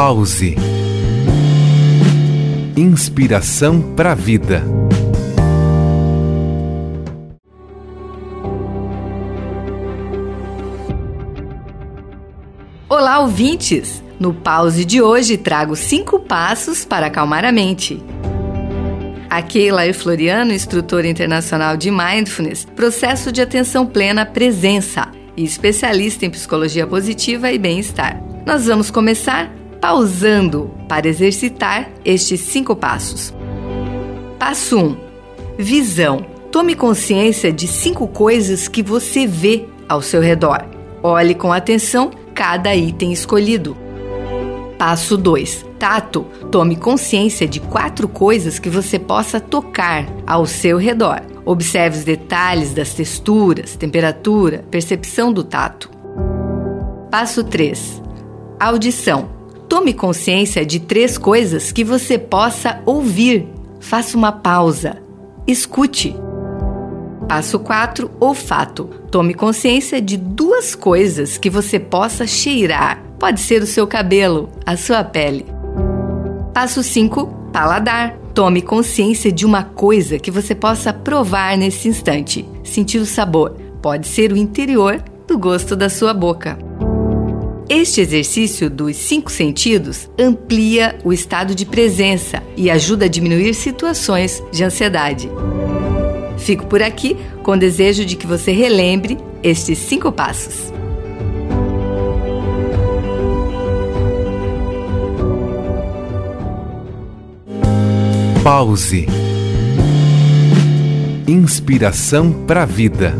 Pause. Inspiração para a vida. Olá, ouvintes! No pause de hoje trago cinco passos para acalmar a mente. A Keila Floriano, instrutora internacional de Mindfulness, processo de atenção plena presença e especialista em psicologia positiva e bem-estar. Nós vamos começar pausando para exercitar estes cinco passos. Passo 1: um, Visão. Tome consciência de cinco coisas que você vê ao seu redor. Olhe com atenção cada item escolhido. Passo 2. Tato. Tome consciência de quatro coisas que você possa tocar ao seu redor. Observe os detalhes das texturas, temperatura, percepção do tato. Passo 3. Audição. Tome consciência de três coisas que você possa ouvir. Faça uma pausa. Escute. Passo 4. Olfato. Tome consciência de duas coisas que você possa cheirar. Pode ser o seu cabelo, a sua pele. Passo 5. Paladar. Tome consciência de uma coisa que você possa provar nesse instante. Sentir o sabor. Pode ser o interior do gosto da sua boca. Este exercício dos cinco sentidos amplia o estado de presença e ajuda a diminuir situações de ansiedade. Fico por aqui com o desejo de que você relembre estes cinco passos. Pause. Inspiração para a vida.